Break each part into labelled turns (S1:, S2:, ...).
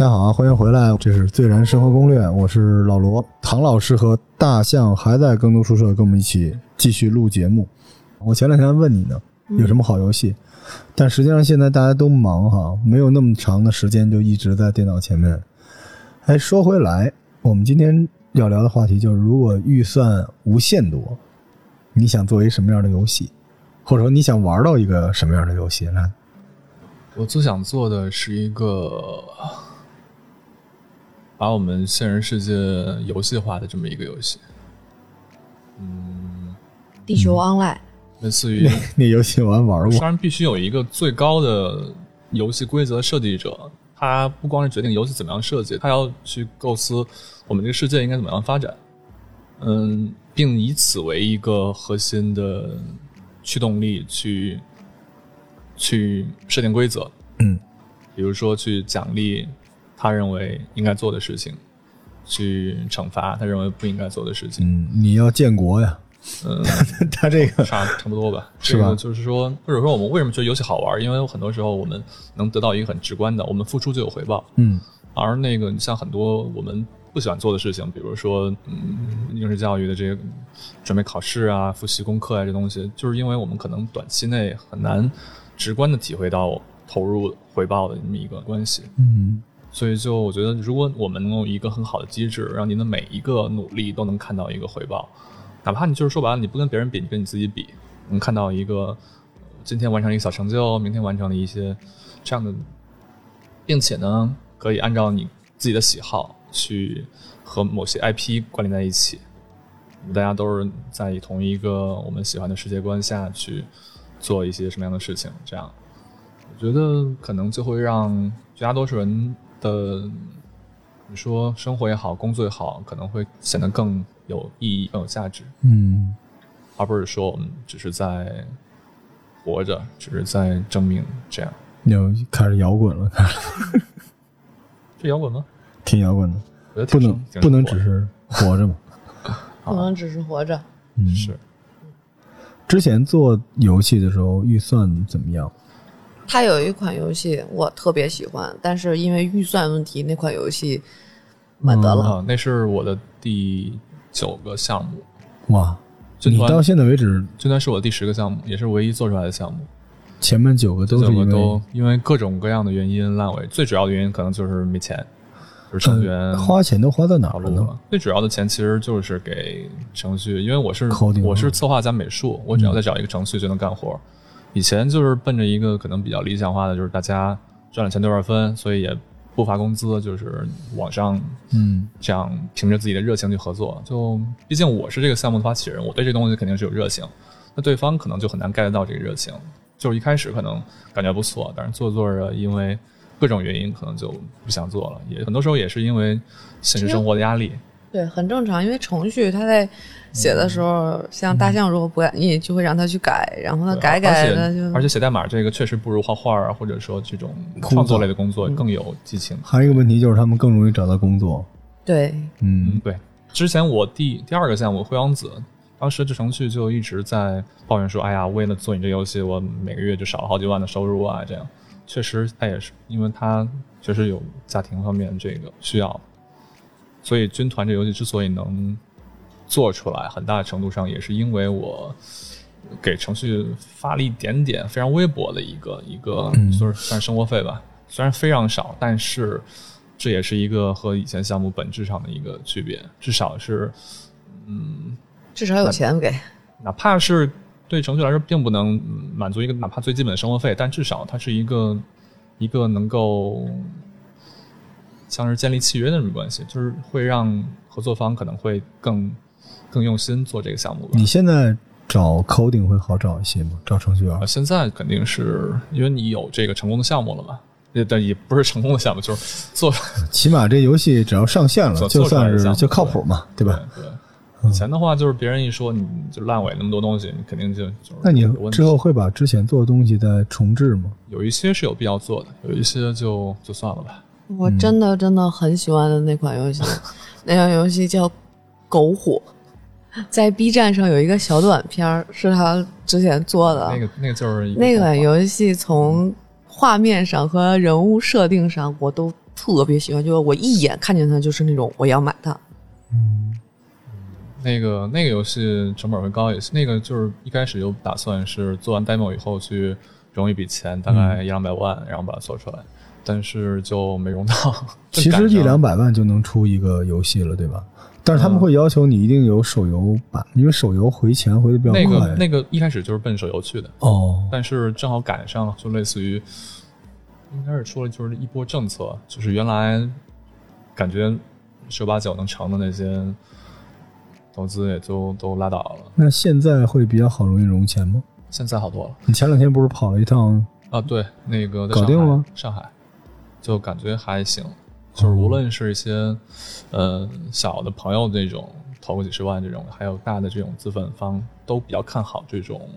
S1: 大家好啊，欢迎回来，这是《最燃生活攻略》，我是老罗。唐老师和大象还在耕读宿舍跟我们一起继续录节目。我前两天问你呢，有什么好游戏？但实际上现在大家都忙哈，没有那么长的时间就一直在电脑前面。哎，说回来，我们今天要聊的话题就是，如果预算无限多，你想做一什么样的游戏，或者说你想玩到一个什么样的游戏？来，
S2: 我最想做的是一个把我们现实世界游戏化的这么一个游戏，嗯。
S3: 地球 online，
S2: 类似于
S1: 那游戏我还玩过。
S2: 当，然必须有一个最高的游戏规则设计者，他不光是决定游戏怎么样设计，他要去构思我们这个世界应该怎么样发展，嗯，并以此为一个核心的驱动力去去设定规则，
S1: 嗯，
S2: 比如说去奖励他认为应该做的事情，去惩罚他认为不应该做的事情，
S1: 嗯，你要建国呀，
S2: 嗯。
S1: 他这个
S2: 差差不多吧，
S1: 是吧
S2: 这个就是说，或者说我们为什么觉得游戏好玩？因为很多时候我们能得到一个很直观的，我们付出就有回报。
S1: 嗯
S2: 而那个，你像很多我们不喜欢做的事情，比如说，嗯，应试教育的这些准备考试啊、复习功课啊这东西，就是因为我们可能短期内很难直观的体会到投入回报的这么一个关系。
S1: 嗯
S2: 所以，就我觉得，如果我们能有一个很好的机制，让您的每一个努力都能看到一个回报，哪怕你就是说白了，你不跟别人比，你跟你自己比，能看到一个今天完成一个小成就，明天完成了一些这样的，并且呢，可以按照你自己的喜好去和某些 IP 关联在一起，大家都是在同一个我们喜欢的世界观下去做一些什么样的事情，这样。我觉得可能就会让绝大多数人的，你说生活也好，工作也好，可能会显得更有意义、更有价值，
S1: 嗯
S2: 而不是说我们只是在活着，只是在证明这样。
S1: 又开始摇滚了，开始
S2: 这摇滚吗？
S1: 挺摇滚的，
S2: 我觉得
S1: 不能不 能只是活着嘛。
S3: 不能只是活着。
S1: 嗯，
S2: 是
S1: 之前做游戏的时候预算怎么样？
S3: 它有一款游戏我特别喜欢，但是因为预算问题，那款游戏没得了。
S2: 啊，那是我的第九个项目，
S1: 哇，
S2: 军团
S1: 你到现在为止
S2: 军团是我的第十个项目，也是唯一做出来的项目。
S1: 前面九个都是因为
S2: 九个都因为各种各样的原因烂尾，最主要的原因可能就是没钱，就是程序员
S1: 呃花钱都花在哪了呢？
S2: 最主要的钱其实就是给程序，因为我是我是策划加美术，我只要再找一个程序就能干活。以前就是奔着一个可能比较理想化的，就是大家赚了钱多少分，所以也不发工资，就是网上
S1: 嗯
S2: 这样凭着自己的热情去合作。就毕竟我是这个项目的发起人，我对这东西肯定是有热情，那对方可能就很难 get 到这个热情。就是一开始可能感觉不错，但是做着做着，因为各种原因，可能就不想做了。也很多时候也是因为现实生活的压力。
S3: 对，很正常，因为程序它在写的时候，像大象如果不满意，就会让他去改，然后他改改
S2: 而
S3: 的就
S2: 且而且写代码这个确实不如画画啊，或者说这种创作类的工作更有激情。
S1: 还有一个问题就是他们更容易找到工作。
S3: 对，
S1: 嗯
S2: 嗯，对。之前我第第二个项目《灰王子》，当时这程序就一直在抱怨说：“哎呀，为了做你这游戏，我每个月就少了好几万的收入啊。”这样，确实他也是，因为他确实有家庭方面这个需要，所以军团这游戏之所以能做出来，很大程度上也是因为我给程序发了一点点非常微薄的一个一个，
S1: 嗯
S2: 就是算生活费吧，虽然非常少，但是这也是一个和以前项目本质上的一个区别，至少是嗯
S3: 至少有钱给。
S2: 哪怕是对程序来说并不能嗯满足一个哪怕最基本的生活费，但至少它是一个一个能够像是建立契约的那种关系，就是会让合作方可能会更更用心做这个项目吧。
S1: 你现在找 coding 会好找一些吗？找程序员
S2: 啊，？现在肯定是因为你有这个成功的项目了嘛，也但也不是成功的项目，就是做
S1: 起码这游戏只要上线了，就算是就靠谱嘛，对吧？
S2: 对对。以前的话，就是别人一说你就烂尾那么多东西，你肯定就就是
S1: 那你之后会把之前做的东西再重置吗？
S2: 有一些是有必要做的，有一些就就算了吧。
S3: 我真的真的很喜欢的那款游戏，那款游戏叫《狗火》，在 B 站上有一个小短片儿，是他之前做的。
S2: 那个那个就是
S3: 那款游戏从画面上和人物设定上，我都特别喜欢，就是我一眼看见它就是那种我要买它。
S2: 嗯那个那个游戏成本会高一些，那个就是一开始就打算是做完 demo 以后去融一笔钱，大概一两百万，然后把它做出来，但是就没融到。
S1: 其实一两百万就能出一个游戏了，对吧？但是他们会要求你一定有手游版，因为手游回钱回的比较快那。
S2: 个那个一开始就是奔手游去的，
S1: 哦，
S2: 但是正好赶上，就类似于应该是出了就是一波政策，就是原来感觉十有八九能成的那些投资也就都拉倒了，
S1: 那现在会比较好容易融钱吗？
S2: 现在好多了
S1: 你前两天不是跑了一趟？
S2: 啊。对，那个在
S1: 搞定了吗？
S2: 上海就感觉还行，就是无论是一些呃小的朋友这种投个几十万这种，还有大的这种资本方都比较看好这种。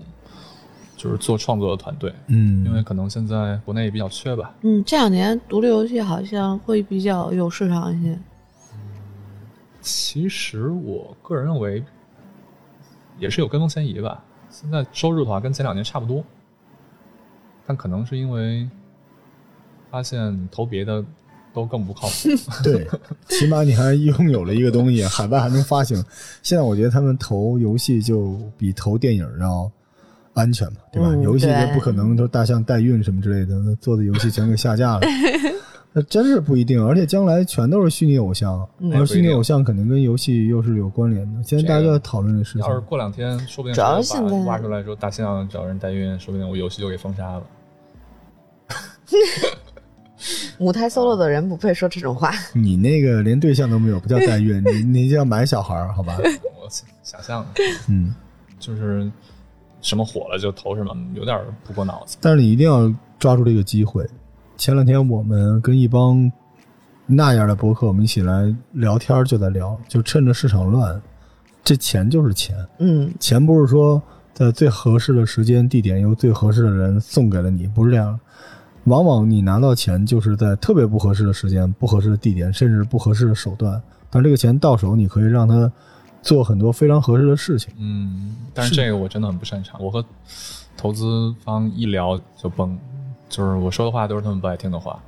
S2: 就是做创作的团队，
S1: 嗯，
S2: 因为可能现在国内也比较缺吧，
S3: 嗯，这两年独立游戏好像会比较有市场一些。
S2: 其实我个人认为，也是有跟风嫌疑吧。现在收入的话跟前两年差不多，但可能是因为发现投别的都更不靠谱。
S1: 对，起码你还拥有了一个东西，海外还能发行。现在我觉得他们投游戏就比投电影要安全嘛，对吧？
S3: 嗯
S1: 游戏也不可能说大象代孕什么之类的，做的游戏全给下架了。那真是不一定，而且将来全都是虚拟偶像，
S3: 嗯
S1: 而虚拟偶像肯定跟游戏又是有关联的。现在大家都在讨论这个事情
S2: 要。是过两天，说不定
S3: 主要
S2: 直接把
S3: 现在
S2: 挖出来说大象找人代孕，说不定我游戏就给封杀了。
S3: 母胎 solo 的人不配说这种话。
S1: 你那个连对象都没有，不叫代孕，你 你叫买小孩儿，好吧？
S2: 我想象
S1: 嗯，
S2: 就是什么火了就投什么，有点不过脑子。
S1: 但是你一定要抓住这个机会。前两天我们跟一帮那样的博客，我们一起来聊天儿，就在聊，就趁着市场乱，这钱就是钱，
S3: 嗯，
S1: 钱不是说在最合适的时间地点由最合适的人送给了你，不是这样。往往你拿到钱就是在特别不合适的时间、不合适的地点，甚至不合适的手段。但这个钱到手，你可以让他做很多非常合适的事情。
S2: 嗯，但是
S1: 是
S2: 这个我真的很不擅长。我和投资方一聊就崩，就是我说的话都是他们不爱听的话，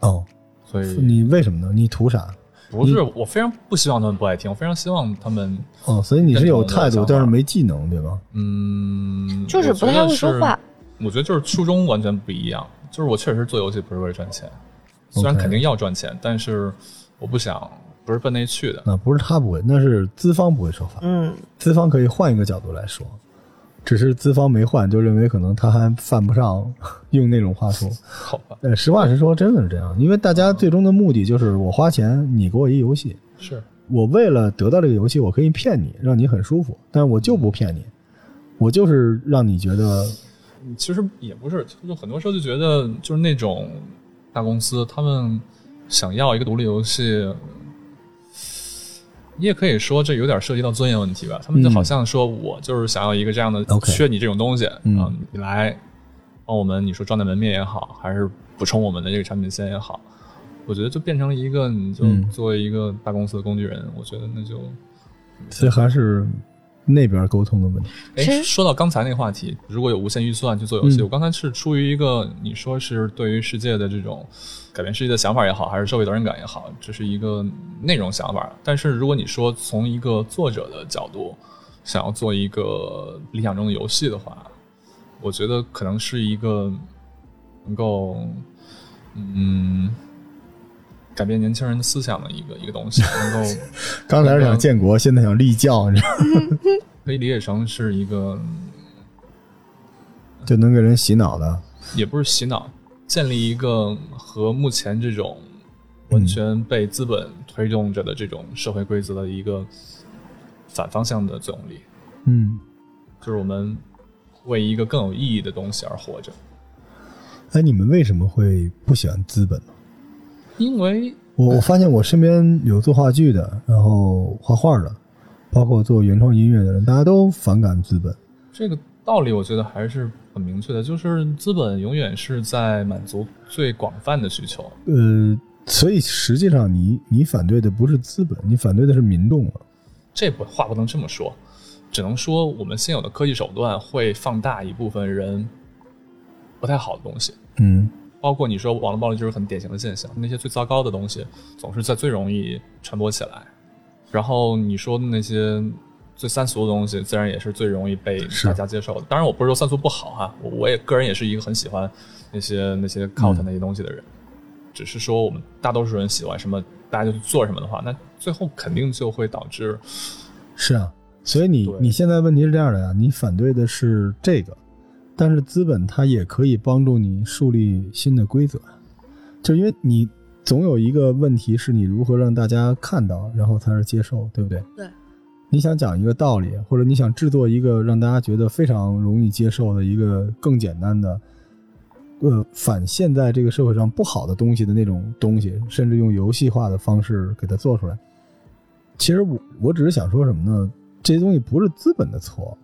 S1: 哦，
S2: 所以
S1: 你为什么呢？你图啥？
S2: 不是我非常不希望他们不爱听，我非常希望他们
S1: 哦，所以你是有态度，但是没技能，对吧？
S2: 嗯，
S3: 就是不太会说话。
S2: 我觉得就是初衷完全不一样，就是我确实做游戏不是为了赚钱，虽然肯定要赚钱，但是我不想不是奔那去的。
S1: 那不是他不会，那是资方不会说话。
S3: 嗯，
S1: 资方可以换一个角度来说，只是资方没换，就认为可能他还犯不上用那种话术。
S2: 好吧，
S1: 呃，实话实说，真的是这样，因为大家最终的目的就是我花钱，你给我一游戏，
S2: 是
S1: 我为了得到这个游戏，我可以骗你，让你很舒服，但是我就不骗你，我就是让你觉得
S2: 其实也不是，就很多时候就觉得就是那种大公司，他们想要一个独立游戏，你也可以说这有点涉及到尊严问题吧。他们就好像说我就是想要一个这样的缺你这种东西，你来帮我们，你说装在门面也好，还是补充我们的这个产品线也好，我觉得就变成了一个你就
S1: 嗯。
S2: 作为一个大公司的工具人，我觉得那就
S1: 所以还是那边沟通的问题。
S2: 哎，说到刚才那个话题，如果有无限预算去做游戏，
S1: 嗯
S2: 我刚才是出于一个你说是对于世界的这种改变世界的想法也好，还是社会责任感也好，这是一个内容想法。但是如果你说从一个作者的角度，想要做一个理想中的游戏的话，我觉得可能是一个能够嗯改变年轻人的思想的一个一个东西，能够
S1: 刚才是想建国，现在想立教，你知道吗，
S2: 可以理解成是一个
S1: 就能给人洗脑的。
S2: 也不是洗脑，建立一个和目前这种完全被资本推动着的这种社会规则的一个反方向的作用力，
S1: 嗯，
S2: 就是我们为一个更有意义的东西而活着。
S1: 哎，你们为什么会不喜欢资本呢？
S2: 因为
S1: 我我发现我身边有做话剧的，然后画画的，包括做原创音乐的人，大家都反感资本。
S2: 这个道理，我觉得还是很明确的，就是资本永远是在满足最广泛的需求。
S1: 呃，所以实际上你你反对的不是资本，你反对的是民众啊。
S2: 这不话不能这么说，只能说我们现有的科技手段会放大一部分人不太好的东西。
S1: 嗯
S2: 包括你说网络暴力就是很典型的现象，那些最糟糕的东西总是在最容易传播起来，然后你说的那些最三俗的东西，自然也是最容易被大家接受的。当然，我不是说三俗不好哈，我我也个人也是一个很喜欢那些那些 cult 那些东西的人，只是说我们大多数人喜欢什么，大家就去做什么的话，那最后肯定就会导致
S1: 是啊，所以你你现在问题是这样的呀，你反对的是这个，但是资本它也可以帮助你树立新的规则，就因为你总有一个问题是你如何让大家看到，然后才是接受，对不对？
S3: 对。
S1: 你想讲一个道理，或者你想制作一个让大家觉得非常容易接受的一个更简单的，呃，反现在这个社会上不好的东西的那种东西，甚至用游戏化的方式给它做出来。其实我我只是想说什么呢？这些东西不是资本的错，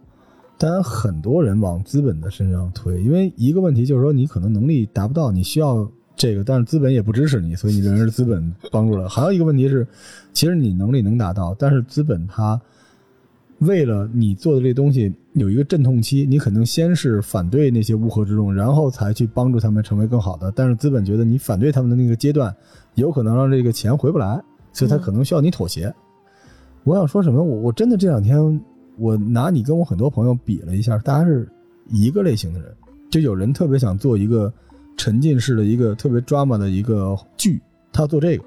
S1: 当然很多人往资本的身上推，因为一个问题就是说你可能能力达不到，你需要这个，但是资本也不支持你，所以你认为是资本帮助了。还有一个问题是，其实你能力能达到，但是资本它为了你做的这东西有一个阵痛期，你可能先是反对那些乌合之众，然后才去帮助他们成为更好的。但是资本觉得你反对他们的那个阶段，有可能让这个钱回不来，所以他可能需要你妥协。我想说什么？我我真的这两天，我拿你跟我很多朋友比了一下，大家是一个类型的人，就有人特别想做一个沉浸式的一个特别 drama 的一个剧，他要做这个，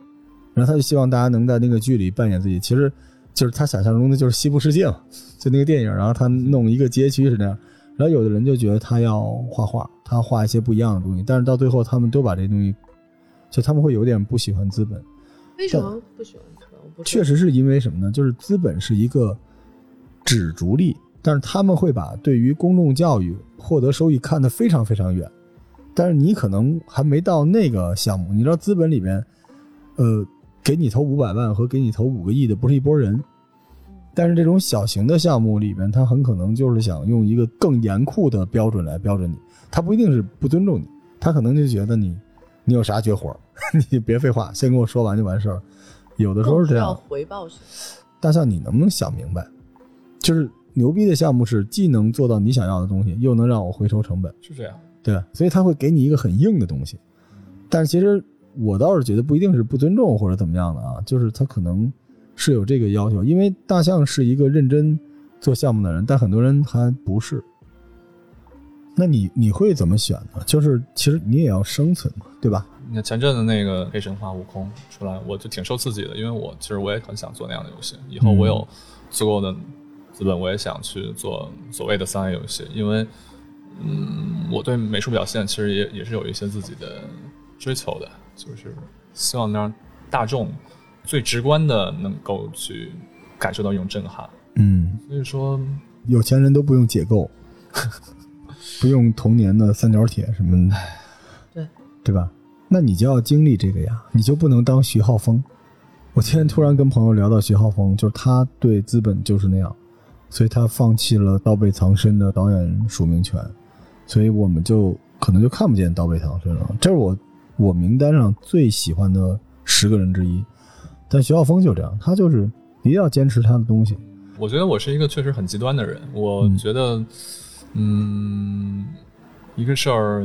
S1: 然后他就希望大家能在那个剧里扮演自己，其实就是他想象中的就是西部世界嘛，就那个电影，然后他弄一个街区是那样，然后有的人就觉得他要画画，他画一些不一样的东西，但是到最后他们都把这东西，就他们会有点不喜欢资本。
S3: 为什么不喜欢这个？我不知道
S1: 确实是因为什么呢？就是资本是一个只逐利，但是他们会把对于公众教育获得收益看得非常非常远。但是你可能还没到那个项目，你知道资本里边，呃，给你投五百万和给你投五个亿的不是一拨人。但是这种小型的项目里边，他很可能就是想用一个更严酷的标准来标准你，他不一定是不尊重你，他可能就觉得你，你有啥绝活儿，你别废话，先跟我说完就完事儿。有的时候是这样
S3: 回报是。
S1: 大象，你能不能想明白？就是牛逼的项目是既能做到你想要的东西，又能让我回收成本，
S2: 是这样。
S1: 对？所以他会给你一个很硬的东西。但是其实我倒是觉得不一定是不尊重或者怎么样的啊，就是他可能是有这个要求，因为大象是一个认真做项目的人，但很多人还不是。那你你会怎么选呢？就是其实你也要生存嘛，对吧？
S2: 你看前阵子那个《黑神话：悟空》出来，我就挺受刺激的，因为我其实我也很想做那样的游戏。以后我有足够的资本，我也想去做所谓的三 A 游戏，因为嗯，我对美术表现其实也也是有一些自己的追求的，就是希望能让大众最直观的能够去感受到一种震撼。
S1: 嗯，
S2: 所以说，
S1: 有钱人都不用解构，不用童年的三角铁什么的，
S3: 对
S1: 对吧？那你就要经历这个呀，你就不能当徐浩峰。我今天突然跟朋友聊到徐浩峰，就是他对资本就是那样，所以他放弃了《刀背藏身》的导演署名权，所以我们就可能就看不见《刀背藏身》了。这是我我名单上最喜欢的十个人之一。但徐浩峰就这样，他就是一定要坚持他的东西。
S2: 我觉得我是一个确实很极端的人。我觉得，嗯，一个事儿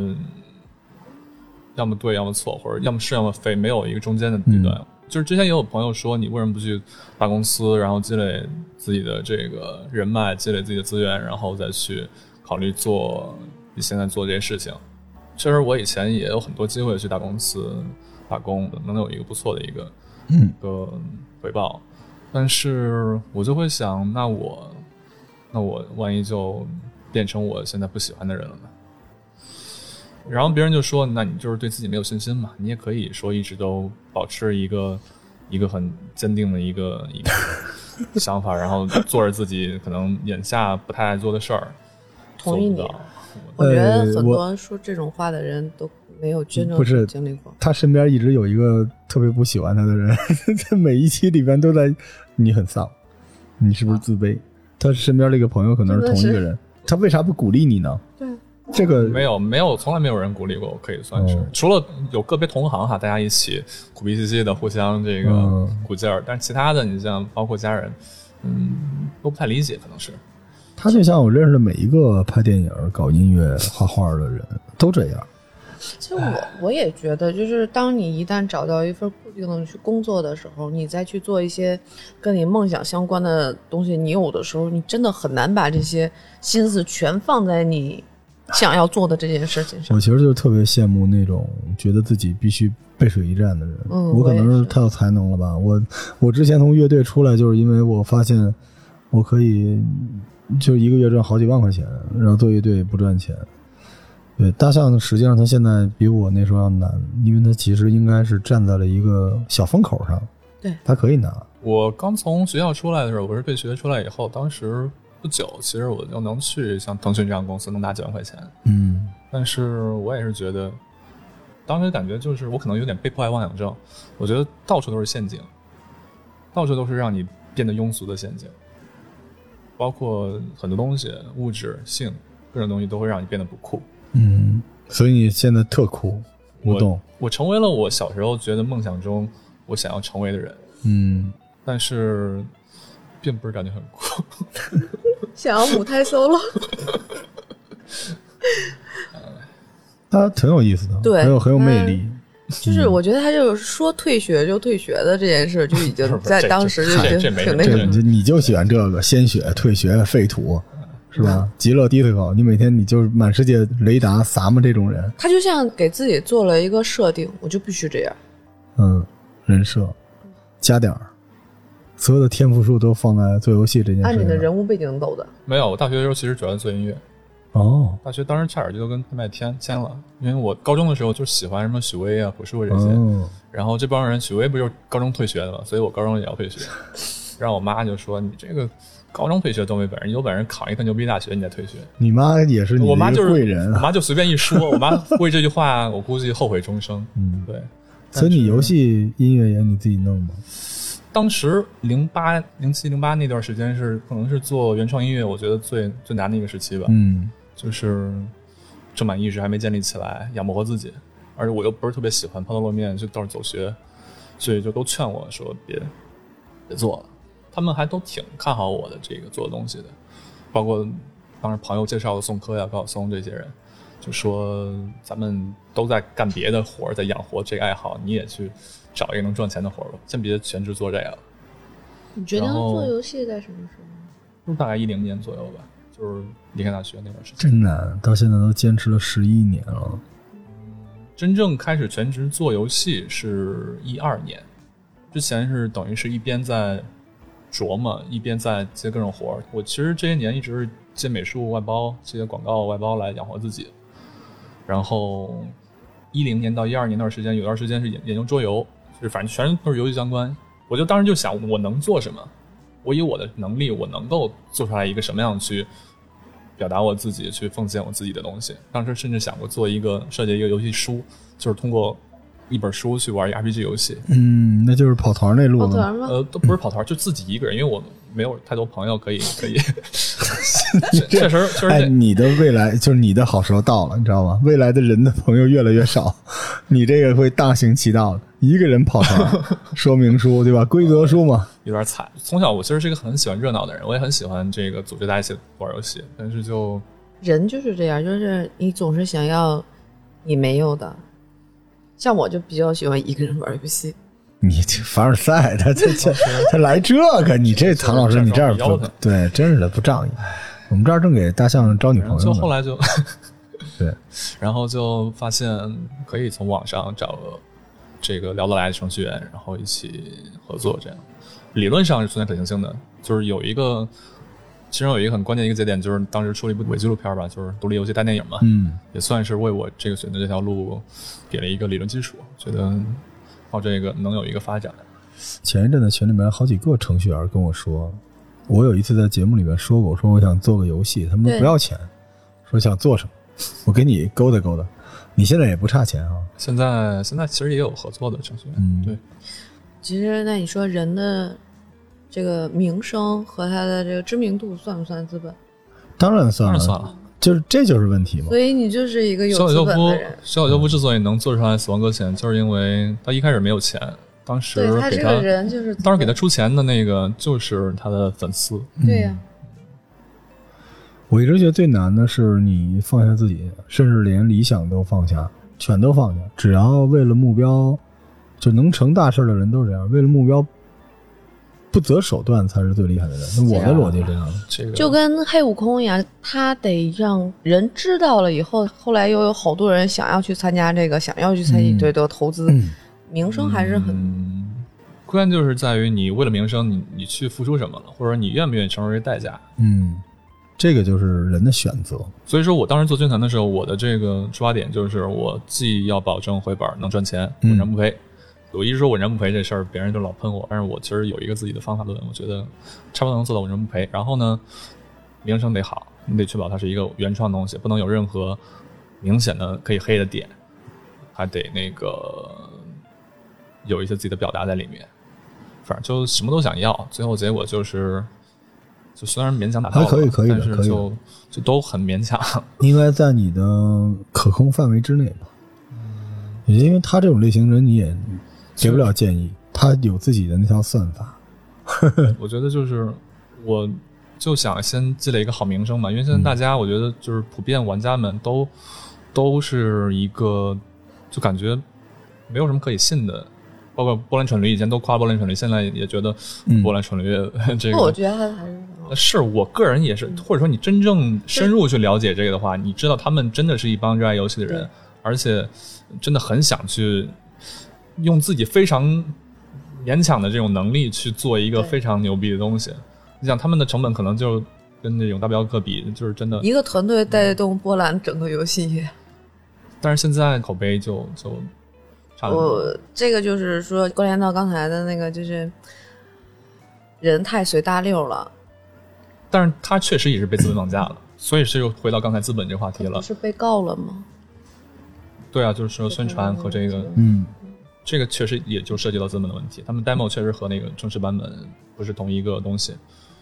S2: 要么对，要么错，或者要么是，要么非，没有一个中间的地段。就是之前也有朋友说，你为什么不去大公司，然后积累自己的这个人脉，积累自己的资源，然后再去考虑做你现在做这些事情？确实，我以前也有很多机会去大公司打工，能有一个不错的一个
S1: 嗯
S2: 一个回报。但是我就会想，那我，那我万一就变成我现在不喜欢的人了呢？然后别人就说，那你就是对自己没有信心嘛？你也可以说一直都保持一个一个很坚定的一个 一个想法，然后做着自己可能眼下不太爱做的事儿，
S3: 同意你。我觉得很多说这种话的人都没有真正
S1: 不是
S3: 经历过。
S1: 他身边一直有一个特别不喜欢他的人，在 每一期里边都在，你很丧，你是不是自卑？他身边这个朋友可能是同一个人，他为啥不鼓励你呢？
S3: 对，
S1: 这个
S2: 没有没有，从来没有人鼓励过我，可以算是，
S1: 哦。
S2: 除了有个别同行哈，大家一起苦逼兮兮的互相这个
S1: 嗯。
S2: 鼓劲儿，但是其他的你像包括家人，嗯，都不太理解，可能是。
S1: 他就像我认识的每一个拍电影、搞音乐、画画的人都这样，
S3: 其实我我也觉得，就是当你一旦找到一份固定的去工作的时候，你再去做一些跟你梦想相关的东西，你有的时候你真的很难把这些心思全放在你想要做的这件事情上
S1: 我。其实就特别羡慕那种觉得自己必须背水一战的人。
S3: 嗯
S1: 我可能
S3: 是
S1: 是太有才能了吧。我我之前从乐队出来，就是因为我发现我可以就一个月赚好几万块钱，然后做乐队不赚钱。对，大象实际上他现在比我那时候要难，因为他其实应该是站在了一个小风口上，
S3: 对
S1: 他可以拿。
S2: 我刚从学校出来的时候，我是被学出来以后，当时不久，其实我就能去像腾讯这样公司能拿几万块钱，
S1: 嗯
S2: 但是我也是觉得，当时感觉就是我可能有点被迫害妄想症，我觉得到处都是陷阱，到处都是让你变得庸俗的陷阱，包括很多东西，物质、性各种东西都会让你变得不酷。
S1: 嗯，所以你现在特酷，我
S2: 我
S1: 懂。
S2: 我成为了我小时候觉得梦想中我想要成为的人，
S1: 嗯，
S2: 但是并不是感觉很酷。
S3: 想要母胎 solo，
S1: 他挺有意思的，
S3: 对
S1: 很有很有魅力。
S3: 就是我觉得他就是说退学就退学的这件事，就已经 在当时就
S2: 这
S3: 挺
S2: 这没什么
S3: 挺那个
S1: 你就喜欢这个鲜血、退学、废土，是吧？极乐迪斯科，你每天你就是满世界雷达撒嘛这种人，
S3: 他就像给自己做了一个设定，我就必须这样。
S1: 嗯，人设加点儿，所有的天赋树都放在做游戏这件事
S3: 按你的。人物背景走的，
S2: 没有，我大学的时候其实主要做音乐。
S1: 哦
S2: 大学当时差点就跟麦麦天签了，因为我高中的时候就喜欢什么许巍啊、朴树这些，
S1: 哦，
S2: 然后这帮人许巍不就是高中退学的嘛，所以我高中也要退学。然后我妈就说：“你这个高中退学都没本事，你有本事考一个牛逼大学，你再退学。
S1: 你妈也是”你的一
S2: 我妈就是
S1: 个贵人啊，
S2: 我妈就随便一说，我妈为这句话，我估计后悔终生。
S1: 嗯，
S2: 对，
S1: 所以你游戏音乐也你自己弄吗？
S2: 当时零八、零七、零八那段时间是可能是做原创音乐，我觉得最最难的一个时期吧。
S1: 嗯
S2: 就是正版意识还没建立起来，养不活自己，而且我又不是特别喜欢抛头露面，就到处走学，所以就都劝我说别别做了。他们还都挺看好我的这个做的东西的，包括当时朋友介绍的宋柯呀、高晓松这些人，就说咱们都在干别的活儿，在养活这个爱好，你也去找一个能赚钱的活儿吧，先别全职做这个。
S3: 你决定做游戏在什么时候？
S2: 就是大概一零年左右吧，就是离开大学那段时间。
S1: 真难，到现在都坚持了十一年了。
S2: 真正开始全职做游戏是一二年，之前是等于是一边在琢磨，一边在接各种活儿。我其实这些年一直是接美术外包、接广告外包来养活自己。然后一零年到一二年那段时间，有段时间是研研究桌游，就是反正全都是游戏相关。我就当时就想，我能做什么？我以我的能力，我能够做出来一个什么样去表达我自己，去奉献我自己的东西。当时甚至想过做一个设计一个游戏书，就是通过一本书去玩一个 RPG 游戏。
S1: 嗯，那就是跑团那路了。
S3: 跑团吗？
S2: 呃，都不是跑团，就自己一个人，因为我没有太多朋友可以可以。确 确实确实
S1: 哎，你的未来就是你的好时候到了，你知道吗？未来的人的朋友越来越少，你这个会大行其道的。一个人跑团，说明书对吧？规则书嘛。
S2: 有点惨。从小我其实是一个很喜欢热闹的人，我也很喜欢这个组织大家一起玩游戏，但是就
S3: 人就是这样，就是你总是想要你没有的。像我就比较喜欢一个人玩游戏，
S1: 你这凡尔赛，他他他他来这个，你这唐老师，你这样不对，真是的不仗义。我们这儿正给大象招女朋友呢。
S2: 就后来就
S1: 对，
S2: 然后就发现可以从网上找这个聊得来的程序员，然后一起合作，这样理论上是存在可行性的。就是有一个，其中有一个很关键的一个节点，就是当时出了一部伪纪录片吧，就是独立游戏大电影嘛，
S1: 嗯，
S2: 也算是为我这个选择这条路给了一个理论基础，觉得靠这个能有一个发展。
S1: 前一阵子群里面好几个程序员跟我说，我有一次在节目里面说过，我说我想做个游戏，他们说不要钱，说想做什么，我给你勾搭勾搭。你现在也不差钱啊，
S2: 现在现在其实也有合作的程序员，
S1: 嗯
S2: 对，
S3: 其实那你说人的这个名声和他的这个知名度算不算资本？
S1: 当然算了，
S2: 当然算了。
S1: 就是这就是问题嘛。
S3: 所以你就是一个有资
S2: 小小教夫
S3: 本的人，，
S2: 小小教夫之所以能做出来《死亡搁浅》，就是因为他一开始没有钱，当时
S3: 对他这
S2: 给他
S3: 个人就是
S2: 当时给他出钱的那个就是他的粉丝。
S3: 对呀、
S1: 我一直觉得最难的是你放下自己，甚至连理想都放下，全都放下，只要为了目标，就能成大事的人都是这样，为了目标不择手段才是最厉害的人。那我的逻辑是这样的。
S2: 这个
S3: 就跟黑悟空一样，他得让人知道了以后，后来又有好多人想要去参加这个，想要去参与这个投资，
S1: 嗯
S3: 名声还是很。
S2: 嗯，关键就是在于你为了名声，你你去付出什么了，或者你愿不愿意承受这个代价。
S1: 嗯，这个就是人的选择。
S2: 所以说我当时做军团的时候，我的这个出发点就是，我既要保证回本儿能赚钱，
S1: 嗯
S2: 稳赚不赔。我一直说稳赚不赔这事儿，别人就老喷我，但是我其实有一个自己的方法论，我觉得差不多能做到稳赚不赔。然后呢，名声得好，你得确保它是一个原创东西，不能有任何明显的可以黑的点，还得那个有一些自己的表达在里面。反正就什么都想要，最后结果就是，就虽然勉强达到了，
S1: 还可以可以的
S2: 但是就就都很勉强。
S1: 应该在你的可控范围之内吧。也因为他这种类型人，你也给不了建议，他有自己的那套算法。
S2: 我觉得就是，我就想先积累一个好名声嘛，因为现在大家我觉得就是普遍玩家们都都是一个就感觉没有什么可以信的，包括波兰蠢驴以前都夸波兰蠢驴，现在也觉得
S1: 嗯
S2: 波兰蠢驴 这
S3: 个，我。觉得他还是
S2: 是我个人也是，或者说你真正深入去了解这个的话，你知道他们真的是一帮热爱游戏的人，而且真的很想去用自己非常勉强的这种能力去做一个非常牛逼的东西。你想他们的成本可能就跟那种大镖客比，就是真的。
S3: 一个团队带动波兰整个游戏业。
S2: 但是现在口碑就就。
S3: 我这个就是说关联到刚才的那个，就是人太随大溜了，
S2: 但是他确实也是被资本绑架了，所以是又回到刚才资本这话题了。
S3: 不。是被告了吗？
S2: 对啊，就是说宣传和这个
S1: 嗯，
S2: 这个确实也就涉及到资本的问题，他们 demo 确实和那个正式版本不是同一个东西，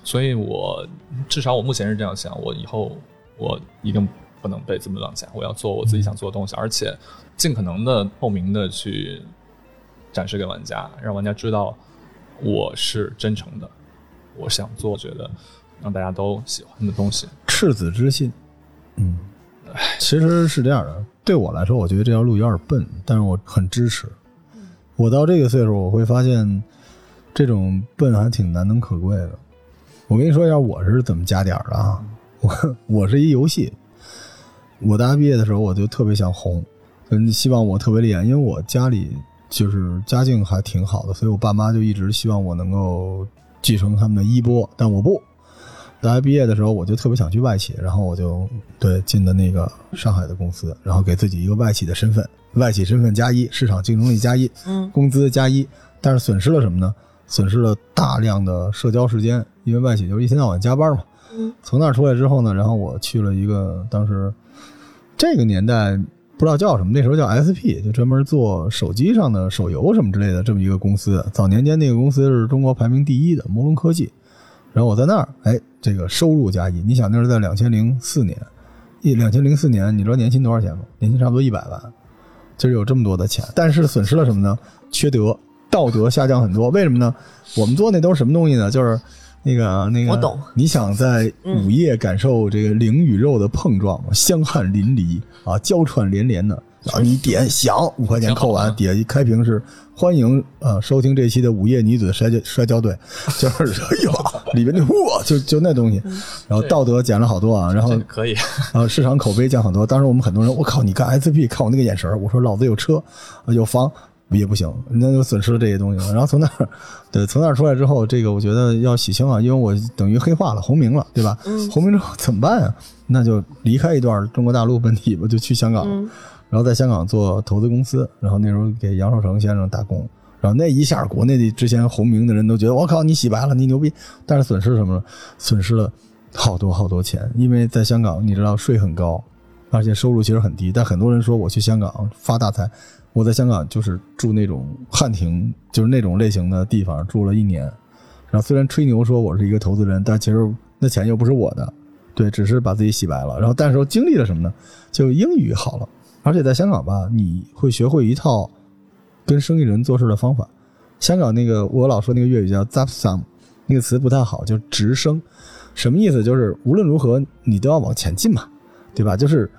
S2: 所以我至少我目前是这样想，我以后我一定不能被资本绑架，我要做我自己想做的东西，而且尽可能的透明的去展示给玩家，让玩家知道我是真诚的，我想做觉得让大家都喜欢的东西。
S1: 赤子之心。嗯，其实是这样的，对我来说，我觉得这条路有点笨，但是我很支持。我到这个岁数，我会发现这种笨还挺难能可贵的。我跟你说一下我是怎么加点的啊，我 我是一游戏，我大学毕业的时候我就特别想红，嗯，希望我特别厉害，因为我家里就是家境还挺好的，所以我爸妈就一直希望我能够继承他们的衣钵，但我不。大学毕业的时候，我就特别想去外企，然后我就对进的那个上海的公司，然后给自己一个外企的身份，外企身份加一，市场竞争力加一，
S3: 嗯，
S1: 工资加一，但是损失了什么呢？损失了大量的社交时间，因为外企就是一天到晚加班嘛。
S3: 嗯，
S1: 从那儿出来之后呢，然后我去了一个当时这个年代不知道叫什么，那时候叫 SP，就专门做手机上的手游什么之类的这么一个公司。早年间那个公司是中国排名第一的摩龙科技，然后我在那儿，哎，这个收入加一。你想那是在两千零四年，一两千零四年，你知道年薪多少钱吗？年薪差不多一百万，就是有这么多的钱，但是损失了什么呢？缺德，道德下降很多。为什么呢？我们做那都是什么东西呢？就是那个那个，
S3: 我懂。
S1: 你想在午夜感受这个灵与肉的碰撞吗？香汗淋漓啊，娇喘连连的。然后你点响五块钱扣完，底下一开屏是欢迎呃收听这期的午夜女子摔跤摔跤队，就是哎呦 里边就哇就就那东西，然后道德减了好多啊，然后
S2: 可以，
S1: 啊，市场口碑降很多。当时我们很多人，我靠，你干 SP，看我那个眼神儿我说老子有车，啊有房也不行，那就损失了这些东西了。然后从那儿，对，从那儿出来之后，这个我觉得要洗清啊，因为我等于黑化了，红名了，对吧？
S3: 嗯
S1: 红名之后怎么办啊？那就离开一段中国大陆本体吧，就去香港，
S3: 嗯
S1: 然后在香港做投资公司，然后那时候给杨受成先生打工。然后那一下，国内的之前红名的人都觉得我靠，你洗白了，你牛逼。但是损失什么呢？损失了好多好多钱，因为在香港，你知道税很高，而且收入其实很低。但很多人说我去香港发大财，我在香港就是住那种汉庭，就是那种类型的地方住了一年。然后虽然吹牛说我是一个投资人，但其实那钱又不是我的，对，只是把自己洗白了。然后但是说经历了什么呢？就英语好了，而且在香港吧，你会学会一套跟生意人做事的方法。香港那个我老说那个粤语叫 “zap sum”，那个词不太好，就直升，什么意思？就是无论如何你都要往前进嘛，对吧？就是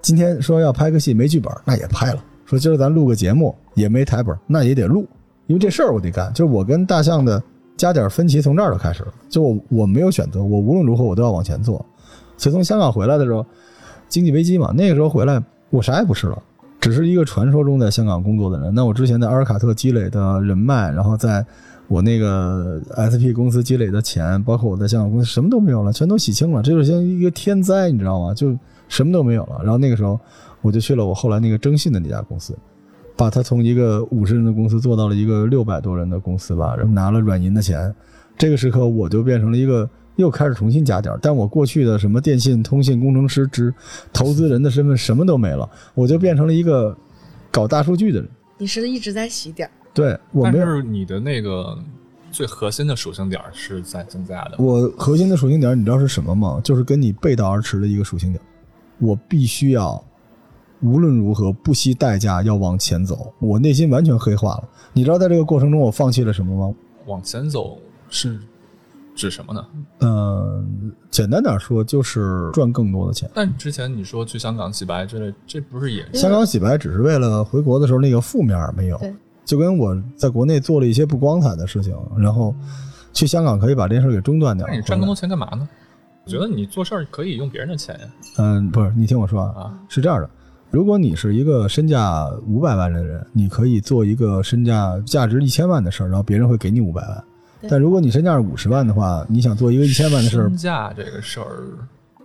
S1: 今天说要拍个戏没剧本，那也拍了；说今儿咱录个节目也没台本，那也得录，因为这事儿我得干。就是我跟大象的加点分歧从这儿就开始了，就我我没有选择，我无论如何我都要往前做。所以从香港回来的时候，经济危机嘛，那个时候回来我啥也不是了，只是一个传说中在香港工作的人。那我之前在阿尔卡特积累的人脉，然后在我那个 SP 公司积累的钱，包括我在香港公司什么都没有了，全都洗清了，这就像一个天灾，你知道吗？就什么都没有了。然后那个时候我就去了我后来那个征信的那家公司，把它从一个五十人的公司做到了一个六百多人的公司吧，然后拿了软银的钱。这个时刻我就变成了一个又开始重新加点，但我过去的什么电信、通信工程师、之投资人的身份什么都没了，我就变成了一个搞大数据的人。
S3: 你是一直在洗点，
S1: 对我没有，
S2: 但是你的那个最核心的属性点是在增加的。
S1: 我核心的属性点你知道是什么吗？就是跟你背道而驰的一个属性点。我必须要无论如何不惜代价要往前走，我内心完全黑化了。你知道在这个过程中我放弃了什么吗？
S2: 往前走是指什么呢？
S1: 嗯、简单点说就是赚更多的钱。
S2: 但之前你说去香港洗白之类，这不是也
S1: 香港洗白只是为了回国的时候那个负面没有
S3: 对，
S1: 就跟我在国内做了一些不光彩的事情，然后去香港可以把这件事给中断掉。
S2: 那你赚更多钱干嘛呢？我觉得你做事儿可以用别人的钱呀。
S1: 嗯，不是，你听我说啊，
S2: 啊，
S1: 是这样的，如果你是一个身价五百万的人，你可以做一个身价价值一千万的事儿，然后别人会给你五百万。但如果你身价是五十万的话，你想做一个一千万的事儿
S2: 身，价这个事儿，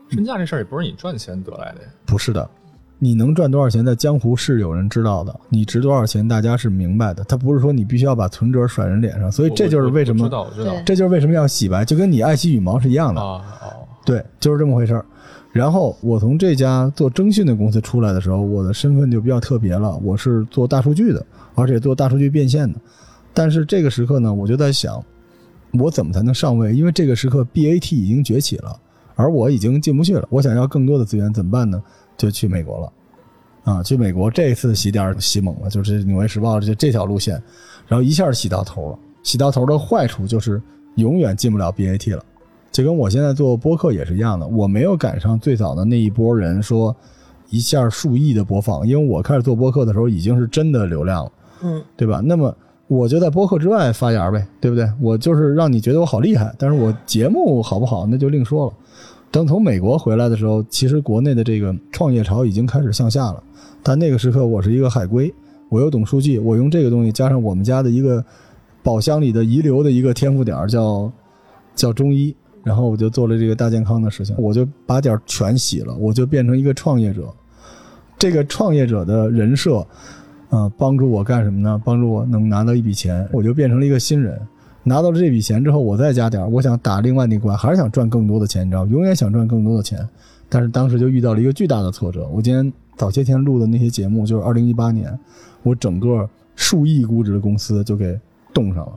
S2: 身价这事儿也不是你赚钱得来的呀。
S1: 不是的。你能赚多少钱，在江湖是有人知道的。你值多少钱，大家是明白的。他不是说你必须要把存折甩人脸上，所以这就是为什么
S2: 知，道，知道
S1: 这就是为什么要洗白，就跟你爱惜羽毛是一样的。对，就是这么回事儿。然后我从这家做征信的公司出来的时候，我的身份就比较特别了，我是做大数据的，而且做大数据变现的。但是这个时刻呢，我就在想，我怎么才能上位？因为这个时刻 BAT 已经崛起了，而我已经进不去了。我想要更多的资源，怎么办呢？就去美国了。啊，去美国这次洗点儿洗猛了，就是《纽约时报》这这条路线，然后一下洗到头了。洗到头的坏处就是永远进不了 BAT 了。就跟我现在做播客也是一样的，我没有赶上最早的那一波人说一下数亿的播放，因为我开始做播客的时候已经是真的流量了，
S3: 嗯，
S1: 对吧？那么我就在播客之外发芽呗，对不对？我就是让你觉得我好厉害，但是我节目好不好那就另说了。等从美国回来的时候，其实国内的这个创业潮已经开始向下了，但那个时刻我是一个海归，我又懂数据，我用这个东西加上我们家的一个宝箱里的遗留的一个天赋点儿叫叫中医，然后我就做了这个大健康的事情，我就把点全洗了，我就变成一个创业者。这个创业者的人设，呃，帮助我干什么呢？帮助我能拿到一笔钱，我就变成了一个新人。拿到了这笔钱之后，我再加点儿，我想打另外那关，还是想赚更多的钱，你知道？永远想赚更多的钱。但是当时就遇到了一个巨大的挫折。我今天早些天录的那些节目，就是二零一八年，我整个数亿估值的公司就给冻上了。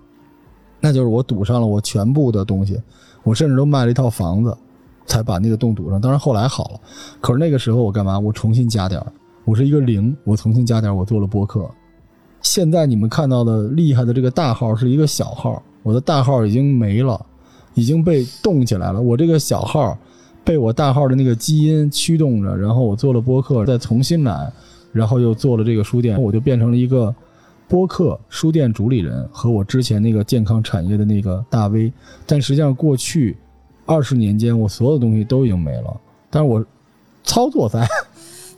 S1: 那就是我赌上了我全部的东西，我甚至都卖了一套房子，才把那个洞堵上。当然后来好了，可是那个时候我干嘛？我重新加点儿，我是一个零，我重新加点儿，我做了播客。现在你们看到的厉害的这个大号是一个小号，我的大号已经没了，已经被冻起来了。我这个小号被我大号的那个基因驱动着，然后我做了播客，再重新来，然后又做了这个书店，我就变成了一个播客书店主理人和我之前那个健康产业的那个大 V。但实际上过去二十年间，我所有东西都已经没了，但是我操作在。